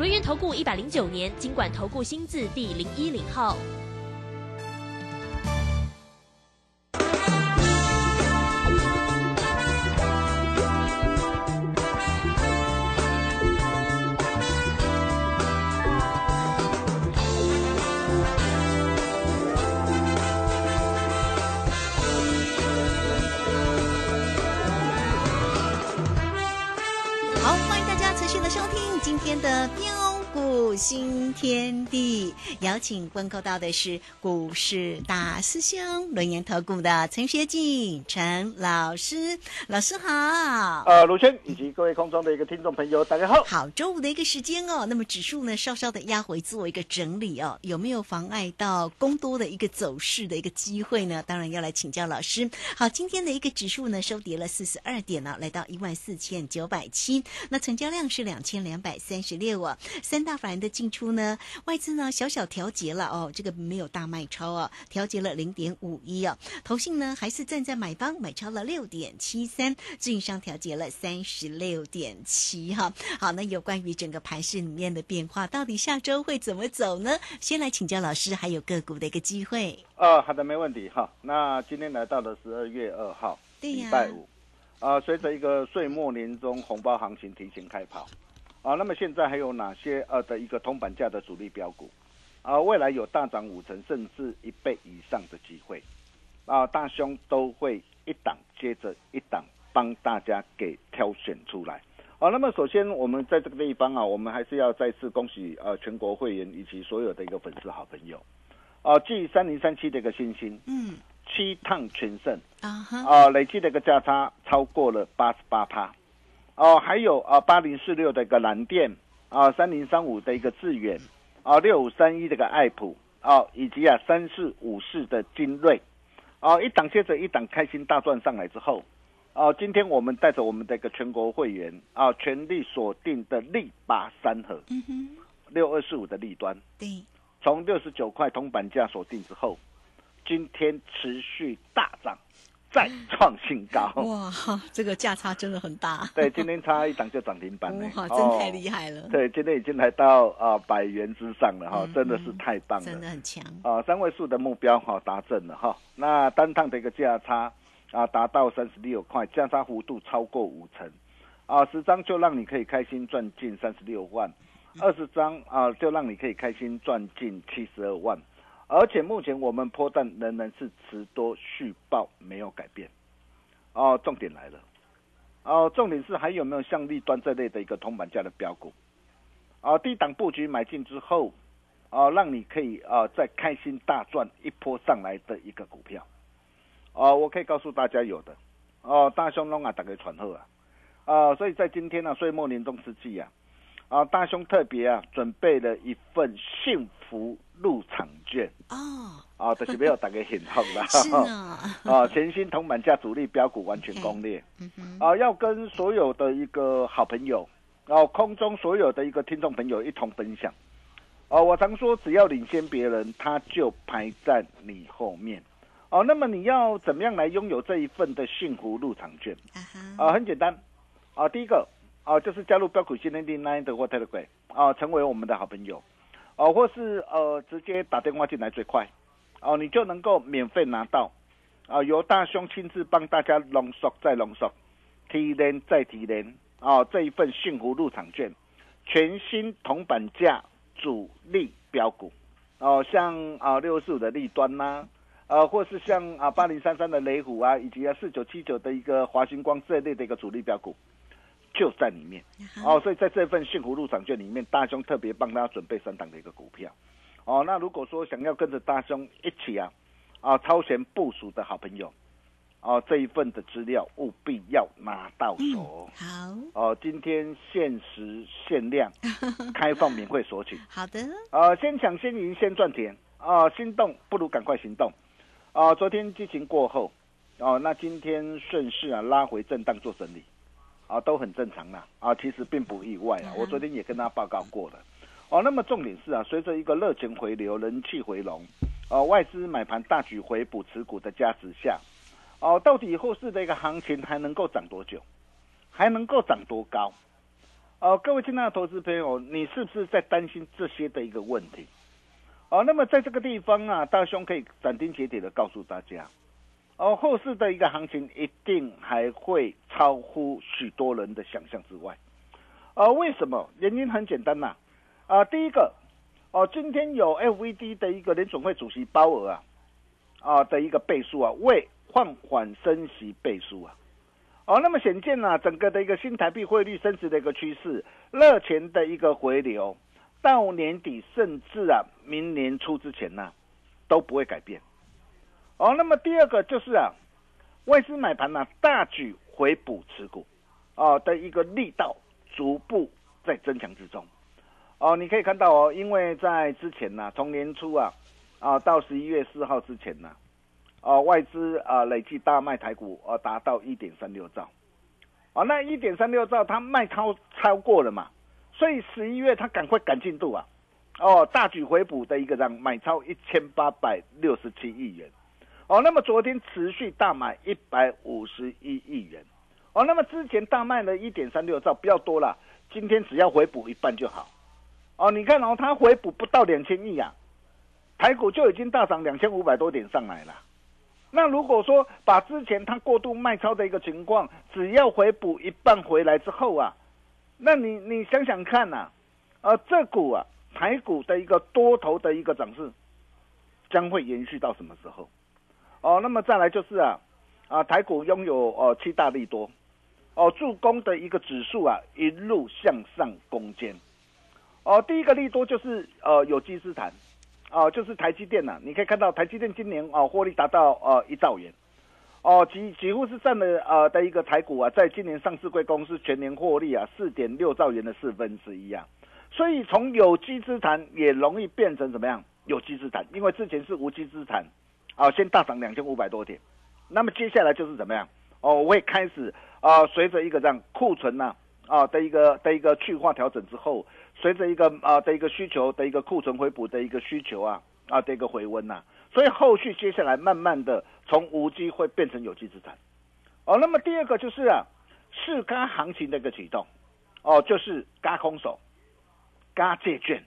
轮源投顾一百零九年经管投顾新字第零一零号。天的标股新天地，邀请问候到的是股市大师兄轮研投顾的陈学进陈老师，老师好。呃，卢轩以及各位空中的一个听众朋友，大家好。好，周五的一个时间哦，那么指数呢稍稍的压回做一个整理哦，有没有妨碍到公多的一个走势的一个机会呢？当然要来请教老师。好，今天的一个指数呢收跌了四十二点呢、来到一万四千九百七，那成交量是两千两百三十六啊。三大法人的进出呢，外资呢小小调节了哦，这个没有大卖超啊，调节了零点五一啊。投信呢还是站在买方，买超了六点七三，自营商调节了三十六点七哈。好，那有关于整个盘市里面的变化，到底下周会怎么走呢？先来请教老师，还有个股的一个机会。呃，好的，没问题哈。那今天来到了十二月二号，对呀礼拜五，啊、随着一个岁末年终红包行情提前开跑，啊、那么现在还有哪些呃的一个铜板价的主力标股？啊、未来有大涨五成甚至一倍以上的机会，啊、大兄都会一档接着一档帮大家给挑选出来。好、那么首先我们在这个地方啊，我们还是要再次恭喜呃全国会员以及所有的一个粉丝好朋友，啊、继三零三七的一个新星嗯七趟全胜。啊哈，啊、累计的一个价差超过了八十八趴，哦、还有啊八零四六的一个蓝电，啊三零三五的一个致远，啊六五三一这个爱普，啊以及啊三四五四的精锐，啊一档接着一档开心大赚上来之后，啊今天我们带着我们的一个全国会员啊全力锁定的力拔三合嗯哼，六二四五的利端，对，从六十九块铜板价锁定之后，今天持续大涨，再创新高。哇，这个价差真的很大，对，今天差一档就涨停板了，哇，真太厉害。害了，对，今天已经来到啊、百元之上了哈，嗯真的是太棒了。真的很强，啊，三位数的目标哈、达阵了哈。那单趟的一个价差啊达到三十六块，价差幅度超过五成，啊，十张就让你可以开心赚进三十六万，二十张啊就让你可以开心赚进七十二万。而且目前我们波段仍然是持多续报没有改变。哦，重点来了，哦，重点是还有没有像立端这类的一个铜板价的标股？啊，低档布局买进之后，啊，让你可以啊再开心大赚一波上来的一个股票，啊，我可以告诉大家有的，哦、大兄龙啊，打给传后啊，啊，所以在今天呢、岁末年终之际啊，啊，大兄特别啊准备了一份幸福入场券。哦，啊，就是没有打给很好啦，是呢，啊，全新铜板价主力标股完全攻略。嗯哼，啊，要跟所有的一个好朋友，哦、空中所有的一个听众朋友一同分享。哦、我常说，只要领先别人，他就排在你后面。哦，那么你要怎么样来拥有这一份的幸福入场券？啊很简单，啊，第一个啊，就是加入标股新天地 Nine 的或 Telegram 啊，成为我们的好朋友，哦、或是呃直接打电话进来最快，哦、你就能够免费拿到，啊，由大兄亲自帮大家浓缩再浓缩，提炼再提炼，哦，这一份幸福入场券，全新铜板价主力标股，哦、像啊六四五的立端呐、呃，或是像啊八零三三的雷虎啊，以及啊四九七九的一个华星光这一类的一个主力标股，就在里面。哦。所以在这份幸福入场券里面，大兄特别帮大家准备三档的一个股票哦。那如果说想要跟着大兄一起啊啊超前部署的好朋友哦，这一份的资料务必要拿到手。好，哦，今天限时限量，开放免费索取。好的，呃，先抢先赢先赚钱啊！心动不如赶快行动啊！昨天激情过后，哦，那今天顺势啊拉回震荡做整理啊，都很正常啦啊，其实并不意外啊。我昨天也跟大家报告过了哦。那么重点是啊，随着一个热钱回流、人气回笼，呃，外资买盘大举回补持股的加持下。哦，到底后市的一个行情还能够涨多久？还能够涨多高？哦，各位亲爱的投资朋友，你是不是在担心这些的一个问题？哦，那么在这个地方啊，大兄可以斩钉截铁的告诉大家，哦，后市的一个行情一定还会超乎许多人的想象之外。呃，为什么？原因很简单呐，啊，啊第一个，哦，今天有 FVD 的一个联总会主席鲍尔啊，啊的一个倍数啊，为放缓升息倍数啊，哦，那么显见呢，整个的一个新台币汇率升值的一个趋势，热钱的一个回流，到年底甚至啊，明年初之前呢，都不会改变。哦，那么第二个就是啊，外资买盘呢大举回补持股，哦的一个力道逐步在增强之中。哦，你可以看到哦，因为在之前呢，从年初啊，啊到十一月四号之前呢。哦，外资啊累计大卖台股，呃达到一点三六兆，哦，那一点三六兆它卖超超过了嘛，所以十一月它赶快赶进度啊，哦，大举回补的一个让买超一千八百六十七亿元，哦，那么昨天持续大买一百五十一亿元，哦，那么之前大卖了一点三六兆比较多了，今天只要回补一半就好，哦，你看哦，它回补不到两千亿啊，台股就已经大涨两千五百多点上来了。那如果说把之前它过度卖超的一个情况，只要回补一半回来之后啊，那你你想想看呐，呃，这股啊台股的一个多头的一个涨势，将会延续到什么时候？哦，那么再来就是啊，啊台股拥有呃七大利多，哦助攻的一个指数啊一路向上攻坚，哦第一个利多就是呃有机资产。哦，就是台积电呐，你可以看到台积电今年哦获利达到呃一兆元，哦几几乎是占了呃的一个台股啊，在今年上市贵公司全年获利啊四点六兆元的四分之一啊，所以从有机资产也容易变成怎么样有机资产，因为之前是无机资产，啊先大涨两千五百多点，那么接下来就是怎么样哦会开始啊随着一个这样库存呐啊的一个的一个去化调整之后。随着一个啊的一个需求的一个库存回补的一个需求啊啊的一个回温呐，所以后续接下来慢慢的从无机会变成有机资产，哦，那么第二个就是啊，市嘎行情的一个启动，哦，就是嘎空手，嘎借券，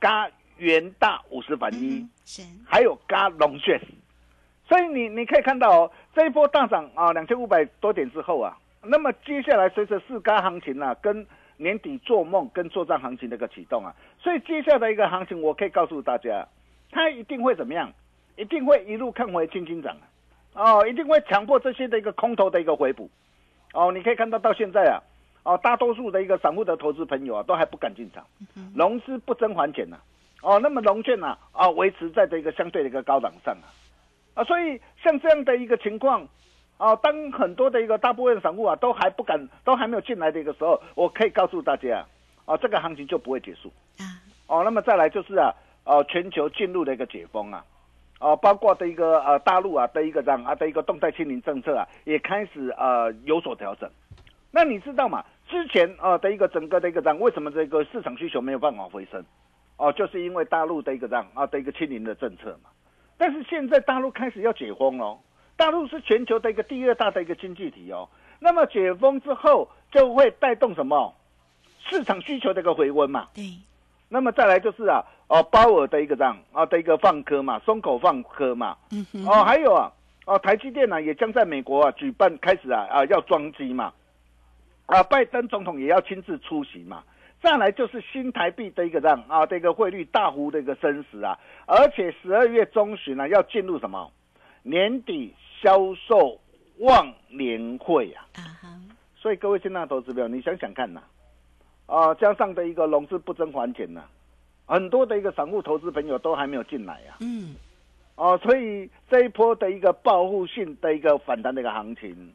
嘎元大五十反一，是，还有嘎龙券，所以你你可以看到哦，这一波大涨啊两千五百多点之后啊，那么接下来随着市嘎行情啊跟年底做梦跟作战行情的一个启动啊，所以接下来一个行情，我可以告诉大家，它一定会怎么样？一定会一路看回轻轻涨啊！哦，一定会强迫这些的一个空头的一个回补哦。你可以看到到现在啊，哦，大多数的一个散户的投资朋友啊，都还不敢进场，融资不增还减呐。哦，那么融券呢啊，维持在这个相对的一个高档上啊啊，所以像这样的一个情况。哦，当很多的一个大部分散户啊都还不敢，都还没有进来的一个时候，我可以告诉大家，啊，这个行情就不会结束啊。哦，那么再来就是啊，呃，全球进入的一个解封啊，哦，包括的一个呃大陆啊的一个这样啊的一个动态清零政策啊，也开始呃有所调整。那你知道吗？之前啊的一个整个的一个这样，为什么这个市场需求没有办法回升？哦，就是因为大陆的一个这样啊的一个清零的政策嘛。但是现在大陆开始要解封了。大陆是全球的一个第二大的一个经济体哦，那么解封之后就会带动什么市场需求的一个回温嘛？对。那么再来就是啊，哦，鲍尔的一个这样啊的一个放科嘛，松口放科嘛。嗯哼。哦，还有啊，哦，台积电呢也将在美国啊举办开始啊啊要装机嘛，啊，拜登总统也要亲自出席嘛。再来就是新台币的一个这样啊的一个汇率大幅的一个升值啊，而且十二月中旬呢要进入什么年底。销售旺年会啊，所以各位新浪投资友，你想想看呐，啊，加上的一个融资不增还钱呐，很多的一个散户投资朋友都还没有进来呀，嗯，哦，所以这一波的一个报复性的一个反弹的一个行情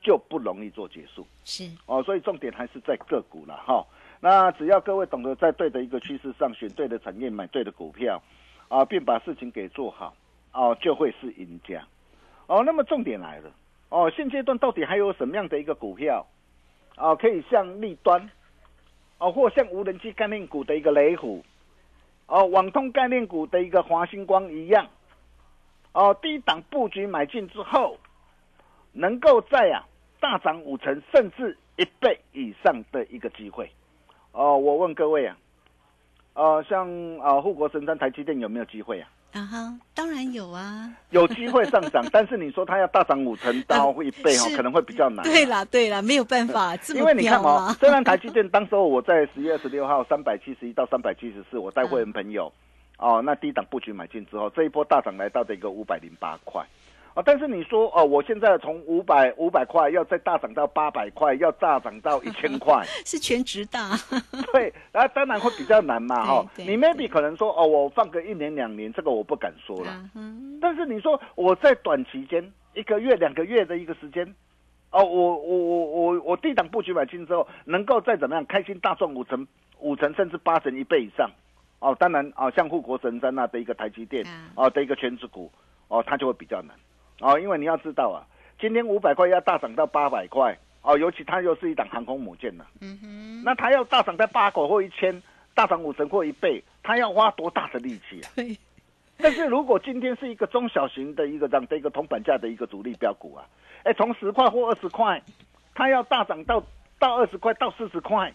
就不容易做结束。是哦，所以重点还是在个股了哈。那只要各位懂得在对的一个趋势上选对的产业，买对的股票，啊，并把事情给做好，哦，就会是赢家。哦，那么重点来了，哦，现阶段到底还有什么样的一个股票，哦，可以像立端，哦，或像无人机概念股的一个雷虎，哦，网通概念股的一个华星光一样，哦，低档布局买进之后，能够在啊大涨五成甚至一倍以上的一个机会。哦，我问各位啊，呃，像啊护国神山台积电有没有机会啊？啊哈，当然有啊，有机会上涨，但是你说它要大涨五成到一倍哦，可能会比较难。对啦，对啦，没有办法，因为你看哦哦，，虽然台积电当时候我在十月二十六号三百七十一到三百七十四，我带会员朋友哦，那低档布局买进之后，这一波大涨来到的一个五百零八块。哦，但是你说哦，我现在从五百五百块要再大涨到八百块，要大涨到一千块，是全职大，对，那当然会比较难嘛，哈。你 maybe 可能说哦，我放个一年两年，这个我不敢说了。啊但是你说我在短期间一个月、两个月的一个时间，哦，我我我我我低档布局买进之后，能够再怎么样开心大赚五成、五成甚至八成一倍以上，哦，当然啊，像护国神山那的一个台积电啊哦的一个全职股，哦，它就会比较难，哦，因为你要知道啊，今天五百块要大涨到八百块，哦，尤其它又是一档航空母舰呢、嗯哼，那它要大涨在八口或一千，大涨五成或一倍，它要花多大的力气啊？对，但是如果今天是一个中小型的一个这样的一个铜板价的一个主力标股啊，哎，从十块或二十块，它要大涨到到二十块到四十块，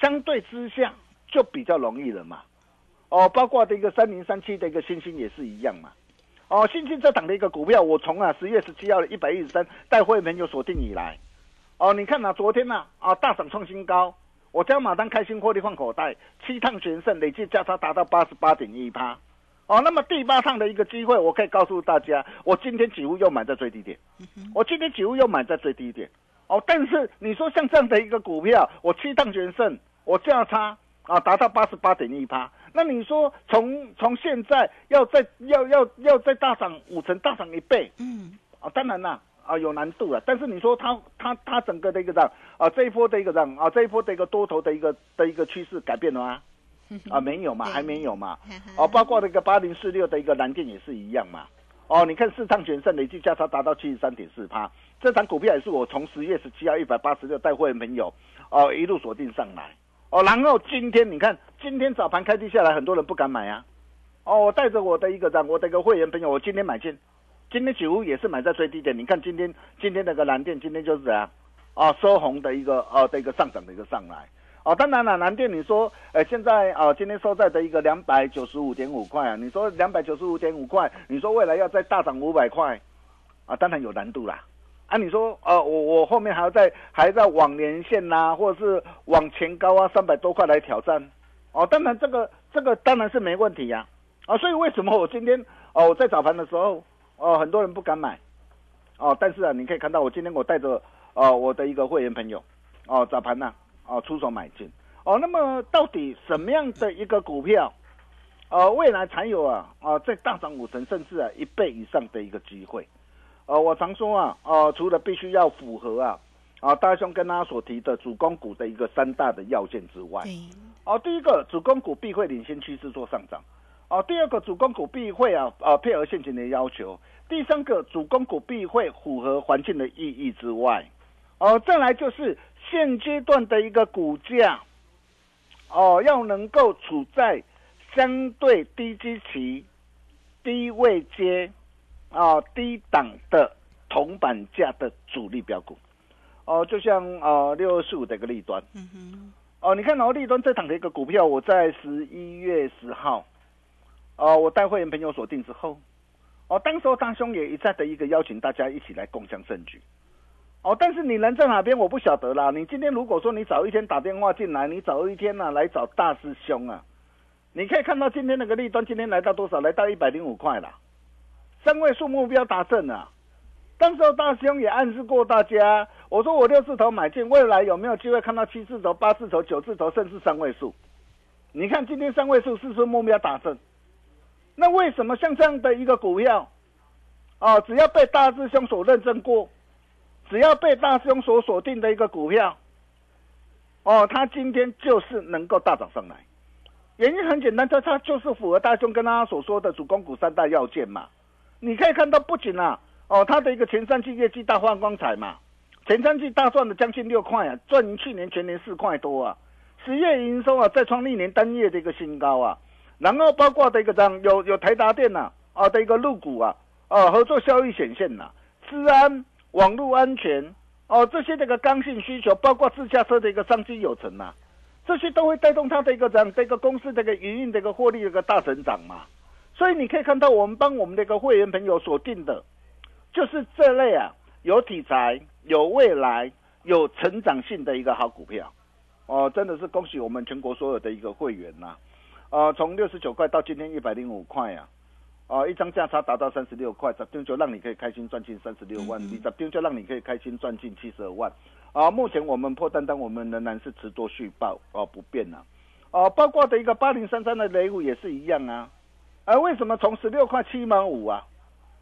相对之下就比较容易了嘛。哦，包括的一个三零三七的一个星星也是一样嘛。哦，星星这档的一个股票，我从啊十月十七号的一百一十三带会员有锁定以来，哦，你看呐、昨天呐啊大涨创新高，我将马单开心获利放口袋，七趟全胜，累计价差达到八十八点一趴。哦，那么第八趟的一个机会，我可以告诉大家，我今天几乎又买在最低点，我今天几乎又买在最低点。哦，但是你说像这样的一个股票，我七趟全胜，我价差啊达到八十八点一趴，那你说从从现在要再要要要再大涨五成，大涨一倍嗯，啊，当然啦。啊，有难度了，但是你说它它它整个的一个这样啊，这一波的一个这样啊，这一波的一个多头的一个的一个趋势改变了吗？啊，没有嘛，对还没有嘛。哦，包括那个八零四六的一个蓝电也是一样嘛。哦，你看四趟全胜，累计价差达到七十三点四趴，这张股票也是我从十月十七号一百八十六带会员朋友哦一路锁定上来。哦，然后今天你看，今天早盘开低下来，很多人不敢买啊。哦，我带着我的一个这样，我的一个会员朋友，我今天买进，今天几乎也是买在最低点。你看今天今天那个蓝电，今天就是怎样啊收红的一个呃的一个上涨的一个上来。哦，当然了，蓝电你说，呃，现在啊、今天收在的一个两百九十五点五块啊，你说两百九十五点五块，你说未来要再大涨五百块，啊，当然有难度啦。啊，你说，呃，我我后面还要再还在往年线呐、或者是往前高啊，三百多块来挑战，哦，当然这个这个当然是没问题呀、啊，所以为什么我今天哦我在早盘的时候，哦很多人不敢买，哦，但是啊，你可以看到我今天我带着哦我的一个会员朋友，哦早盘呐、哦出手买进，哦，那么到底什么样的一个股票，呃未来才有啊啊再大涨五成甚至啊一倍以上的一个机会？呃，我常说啊，呃，除了必须要符合啊，啊，大兄跟大家所提的主攻股的一个三大的要件之外，对，哦，第一个主攻股必会领先趋势做上涨，哦，第二个主攻股必会啊呃配合现行的要求，第三个主攻股必会符合环境的意义之外，哦，再来就是现阶段的一个股价，哦，要能够处在相对低基期、低位阶。啊、低档的铜板价的主力标股，哦、就像啊六二四五的一个利端，嗯哼，哦，你看哦，立端这档的一个股票，我在十一月十号，哦，我带会员朋友锁定之后，哦，当时候大兄也一再的一个邀请大家一起来共享盛举，哦，但是你人在哪边我不晓得啦。你今天如果说你早一天打电话进来，你早一天呢、来找大师兄啊，你可以看到今天那个立端今天来到多少？来到一百零五块啦，三位数目标达成啊。当时候大师兄也暗示过大家，我说我六字头买进，未来有没有机会看到七字头、八字头、九字头，甚至三位数？你看今天三位数是不是目标达成？那为什么像这样的一个股票，哦，只要被大师兄所认证过，只要被大师兄所锁定的一个股票，哦，它今天就是能够大涨上来？原因很简单，它它就是符合大兄跟他所说的主攻股三大要件嘛。你可以看到，不仅啊，哦，它的一个前三季业绩大放光彩嘛，前三季大赚了将近六块啊，赚去年全年四块多啊，十月营收啊再创历年单月的一个新高啊，然后包括的一个样有有台达电呐啊的一个入股啊，啊合作效益显现呐，治安、网络安全哦这些这个刚性需求，包括自驾车的一个商机有成呐。这些都会带动它的一个这样这个公司这个营运的一个获利的一个大成长嘛，所以你可以看到我们帮我们的一个会员朋友锁定的，就是这类啊有题材、有未来、有成长性的一个好股票，哦，真的是恭喜我们全国所有的一个会员呐，呃，从六十九块到今天一百零五块啊。哦，一张价差达到三十六块，十张就让你可以开心赚进三十六万，你十张就让你可以开心赚进七十二万。啊，目前我们破单单，我们仍然是持多续报，哦，不变啊。哦，包括的一个八零三三的雷虎也是一样啊。而为什么从十六块七毛五啊，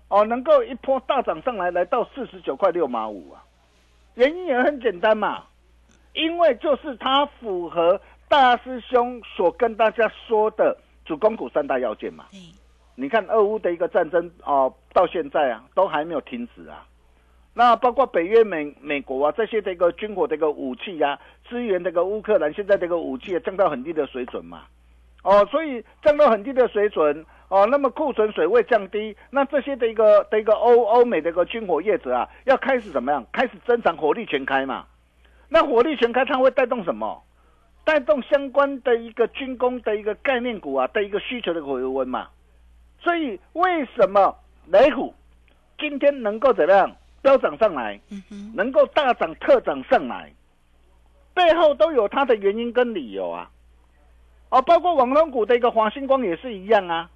哦，能够一波大涨上来，来到四十九块六毛五啊？原因也很简单嘛，因为就是它符合大师兄所跟大家说的主攻股三大要件嘛。你看，俄乌的一个战争哦，到现在啊，都还没有停止啊。那包括北约、美美国啊这些这个军火的一个武器呀，支援这个乌克兰，现在这个武器降到很低的水准嘛。哦，所以降到很低的水准哦，那么库存水位降低，那这些的一个的一个欧欧美的一个军火业者啊，要开始怎么样？开始增长火力全开嘛。那火力全开，它会带动什么？带动相关的一个军工的一个概念股啊的一个需求的回温嘛。所以为什么雷虎今天能够怎么样飙涨上来，能够大涨特涨上来，背后都有它的原因跟理由啊！哦，包括网通股的一个华星光也是一样啊！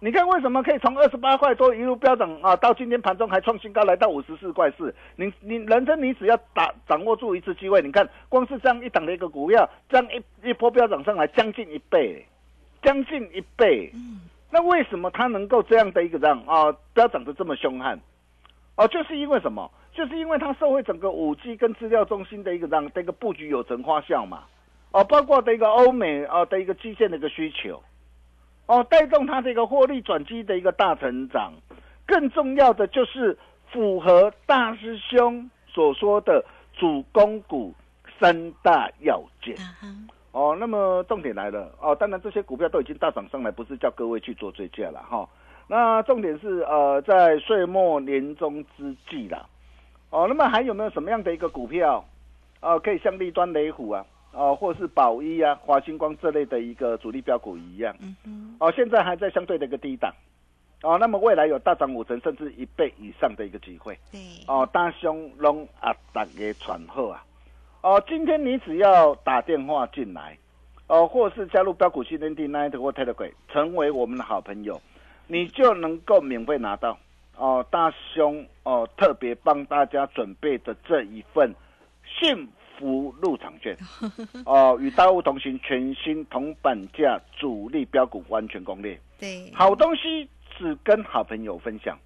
你看为什么可以从二十八块多一路飙涨啊，到今天盘中还创新高来到五十四块四？你你人生你只要打掌握住一次机会，你看光是这样一档的一个股票，这样一一波飙涨上来将近一倍，将近一倍。那为什么它能够这样的一个样啊，飙涨得这么凶悍？哦，就是因为什么？就是因为它社会整个五 G 跟资料中心的一个样的一个布局有成花效嘛。哦，包括的一个欧美啊的一个基建的一个需求，哦，带动它这个获利转机的一个大成长。更重要的就是符合大师兄所说的主攻股三大要件。哦，那么重点来了哦，当然这些股票都已经大涨上来，不是叫各位去做追加了哈。那重点是呃，在岁末年终之际啦，哦，那么还有没有什么样的一个股票，哦，可以像立端雷虎啊，哦，或是宝一啊、华星光这类的一个主力标股一样，嗯哦，现在还在相对的一个低档，哦，那么未来有大涨五成甚至一倍以上的一个机会，对，哦，大兄龙啊，大家传后啊。哦，今天你只要打电话进来，哦，或是加入标股训练营 Night 或 Telegram，成为我们的好朋友，你就能够免费拿到。哦，大兄哦，特别帮大家准备的这一份幸福入场券 哦，与大物同行，全新同板价主力标股完全攻略，对，好东西只跟好朋友分享，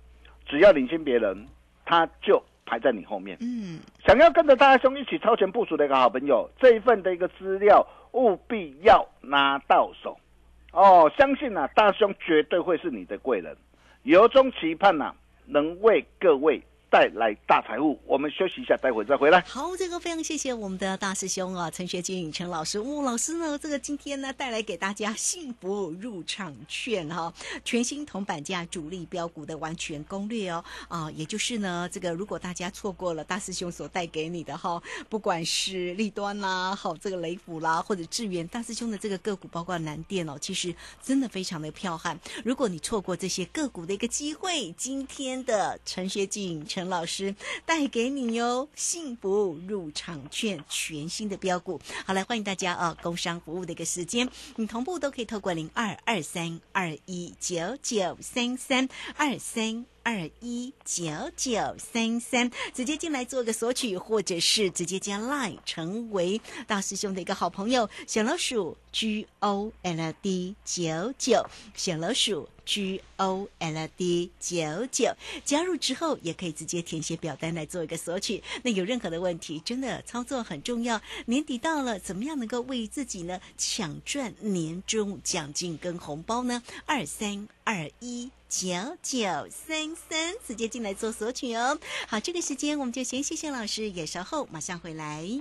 只要领先别人，他就。排在你后面，嗯，想要跟着大兄一起超前部署的一个好朋友，这一份的一个资料务必要拿到手，哦，相信啊，大兄绝对会是你的贵人，由衷期盼呐，能为各位。带来大财富，我们休息一下，待会再回来。好，这个非常谢谢我们的大师兄啊，陈学金陈老师。吴老师呢，这个今天呢带来给大家幸福入场券哈，全新铜板价主力标股的完全攻略哦啊，也就是呢，这个如果大家错过了大师兄所带给你的哈，不管是立端啦，好这个雷虎啦，或者智源，大师兄的这个个股，包括南电哦，其实真的非常的彪悍。如果你错过这些个股的一个机会，今天的陈学进陈。老师带给你哟，幸福入场券，全新的标股。好，来欢迎大家啊！工商服务的一个时间，你同步都可以透过零二二三二一九九三三二三二一九九三三直接进来做个索取，或者是直接加 Line 成为大师兄的一个好朋友，小老鼠 G O L D 九九，小老鼠。G O L D 九九，加入之后也可以直接填写表单来做一个索取。那有任何的问题，真的操作很重要。年底到了，怎么样能够为自己呢抢赚年终奖金跟红包呢？二三二一九九三三，直接进来做索取哦。好，这个时间我们就先谢谢老师，也稍后马上回来。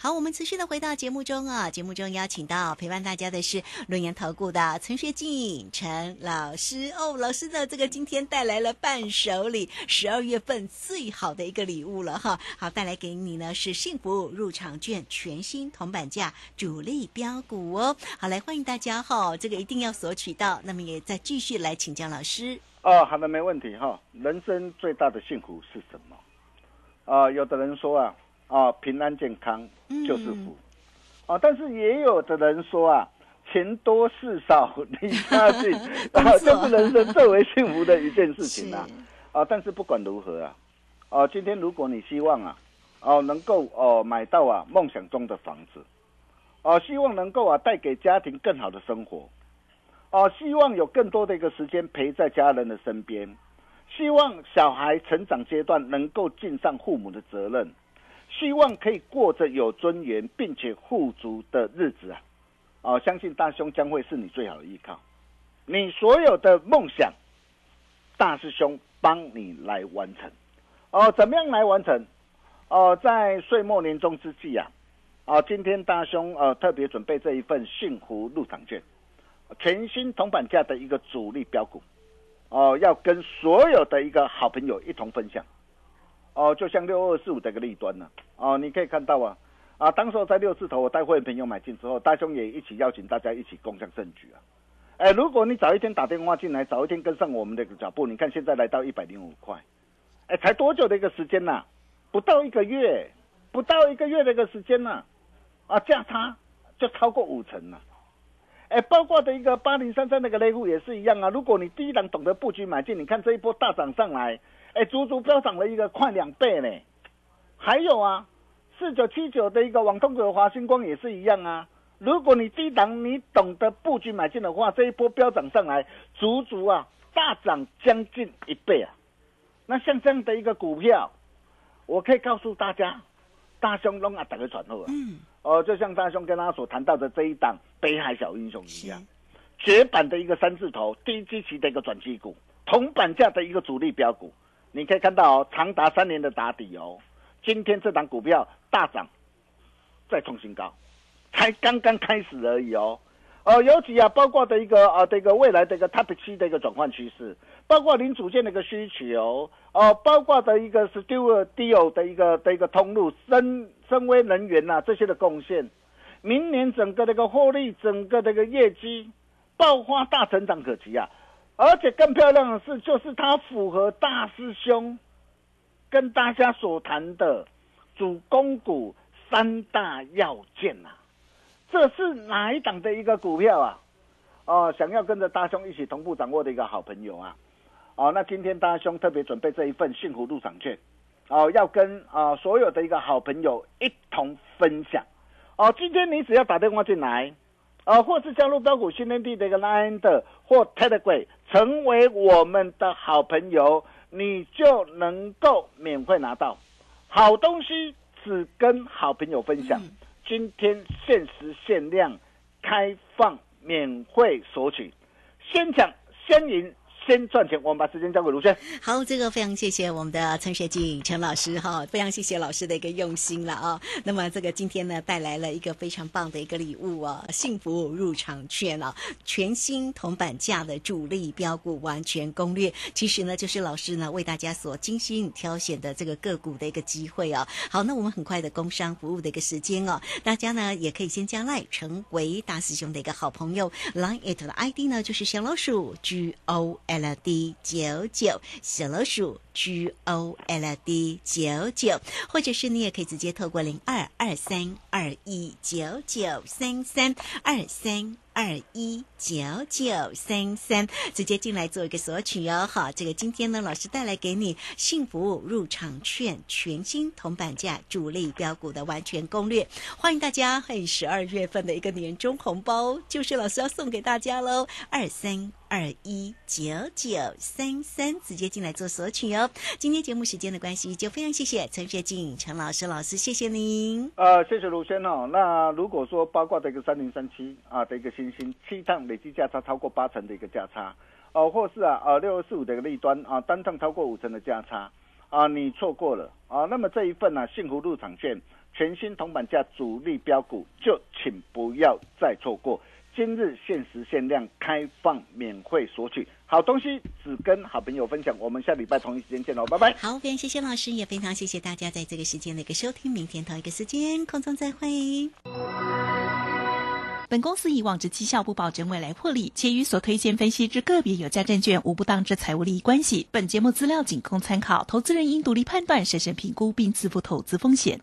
好，我们持续的回到节目中啊，节目中邀请到陪伴大家的是论言投顾的陈学静陈老师哦，老师的这个今天带来了伴手礼，十二月份最好的一个礼物了哈。好，带来给你呢是幸福入场券，全新铜板价主力标股哦。好，来欢迎大家哈，这个一定要索取到。那么也再继续来请教老师哦，好的，没问题哈。人生最大的幸福是什么？啊，有的人说啊。啊，平安健康就是福，啊，但是也有的人说啊，钱多事少离家近，啊，这是人生最为幸福的一件事情啊，啊，但是不管如何啊，啊，今天如果你希望啊，哦，能够哦买到啊梦想中的房子，哦，希望能够啊带给家庭更好的生活，哦，希望有更多的一个时间陪在家人的身边，希望小孩成长阶段能够尽上父母的责任。希望可以过着有尊严并且富足的日子啊！哦，相信大兄将会是你最好的依靠。你所有的梦想，大师兄帮你来完成。哦，怎么样来完成？哦，在岁末年终之际啊，啊，今天大兄呃特别准备这一份幸福入场券，全新铜板价的一个主力标股，哦，要跟所有的一个好朋友一同分享。哦，就像六二四五这个利端呢，哦，你可以看到啊，啊，当时在六字头，我带会员朋友买进之后，大兄也一起邀请大家一起共享盛举啊。哎，如果你早一天打电话进来，早一天跟上我们的脚步，你看现在来到一百零五块，哎，才多久的一个时间呐？不到一个月，不到一个月的一个时间呐，啊，价差就超过五成了。哎，包括的一个八零三三那个雷户也是一样啊。如果你第一档懂得布局买进，你看这一波大涨上来。哎，足足飙涨了一个快两倍呢！还有啊，四九七九的一个网通股华星光也是一样啊。如果你低档你懂得布局买进的话，这一波飙涨上来，足足啊大涨将近一倍啊！那像这样的一个股票，我可以告诉大家，大兄龙啊打个转后啊，嗯，哦，就像大兄跟他所谈到的这一档北海小英雄一样，绝版的一个三字头低基期的一个转机股，同板价的一个主力标股。你可以看到哦，长达三年的打底哦，今天这档股票大涨，再创新高，才刚刚开始而已哦。哦，尤其啊，包括的一个啊，这个未来的一个 Type C 的一个转换趋势，包括零组件的一个需求哦，包括的一个 Studio Deal 的一个的一个通路，深深威能源呐这些的贡献，明年整个的一个获利，整个的一个业绩爆发大成长可期啊。而且更漂亮的是，就是它符合大师兄跟大家所谈的主攻股三大要件呐。这是哪一档的一个股票啊？哦，想要跟着大兄一起同步掌握的一个好朋友啊！哦，那今天大兄特别准备这一份幸福入场券，哦，要跟啊所有的一个好朋友一同分享。哦，今天你只要打电话进来。啊，或是加入标股新天地的一个 Line 的或 Telegram，成为我们的好朋友，你就能够免费拿到好东西只跟好朋友分享。嗯今天限时限量开放免费索取，先抢先赢先赚钱。我们把时间交给卢轩。好，这个非常谢谢我们的陈学静陈老师哈，非常谢谢老师的一个用心了啊。那么这个今天呢，带来了一个非常棒的一个礼物哦，幸福入场券哦，全新铜板价的主力标股完全攻略。其实呢，就是老师呢为大家所精心挑选的这个个股的一个机会哦。好，那我们很快的工商服务的一个时间哦，大家呢也可以先加赖成为大师兄的一个好朋友，Line it 的 ID 呢就是小老鼠 G O L D 九九，小老鼠 G O L D 九九，或者是你也可以直接透过零二二三二一九九三三二三。二一九九三三，直接进来做一个索取哦。好，这个今天呢，老师带来给你幸福入场券，全新铜板价主力标股的完全攻略，欢迎大家！嘿，十二月份的一个年终红包，就是老师要送给大家喽，二三。二一九九三三，直接进来做索取哦。今天节目时间的关系，就非常谢谢陈学静陈老师老师，谢谢您。呃，谢谢卢轩哦。那如果说包括的一个三零三七啊的一个星星七趟累计价差超过八成的一个价差，哦、或是啊呃六二四五的一个利端啊单趟超过五成的价差啊，你错过了啊，那么这一份呢、幸福入场券全新铜板价主力标股，就请不要再错过。今日限时限量开放免费索取，好东西只跟好朋友分享。我们下礼拜同一时间见喽，拜拜。好，非常谢谢老师，也非常谢谢大家在这个时间的一个收听。明天同一个时间空中再会。本公司以往之绩效不保证未来获利，且与所推荐分析之个别有价证券无不当之财务利益关系。本节目资料仅供参考，投资人应独立判断、审慎评估并自负投资风险。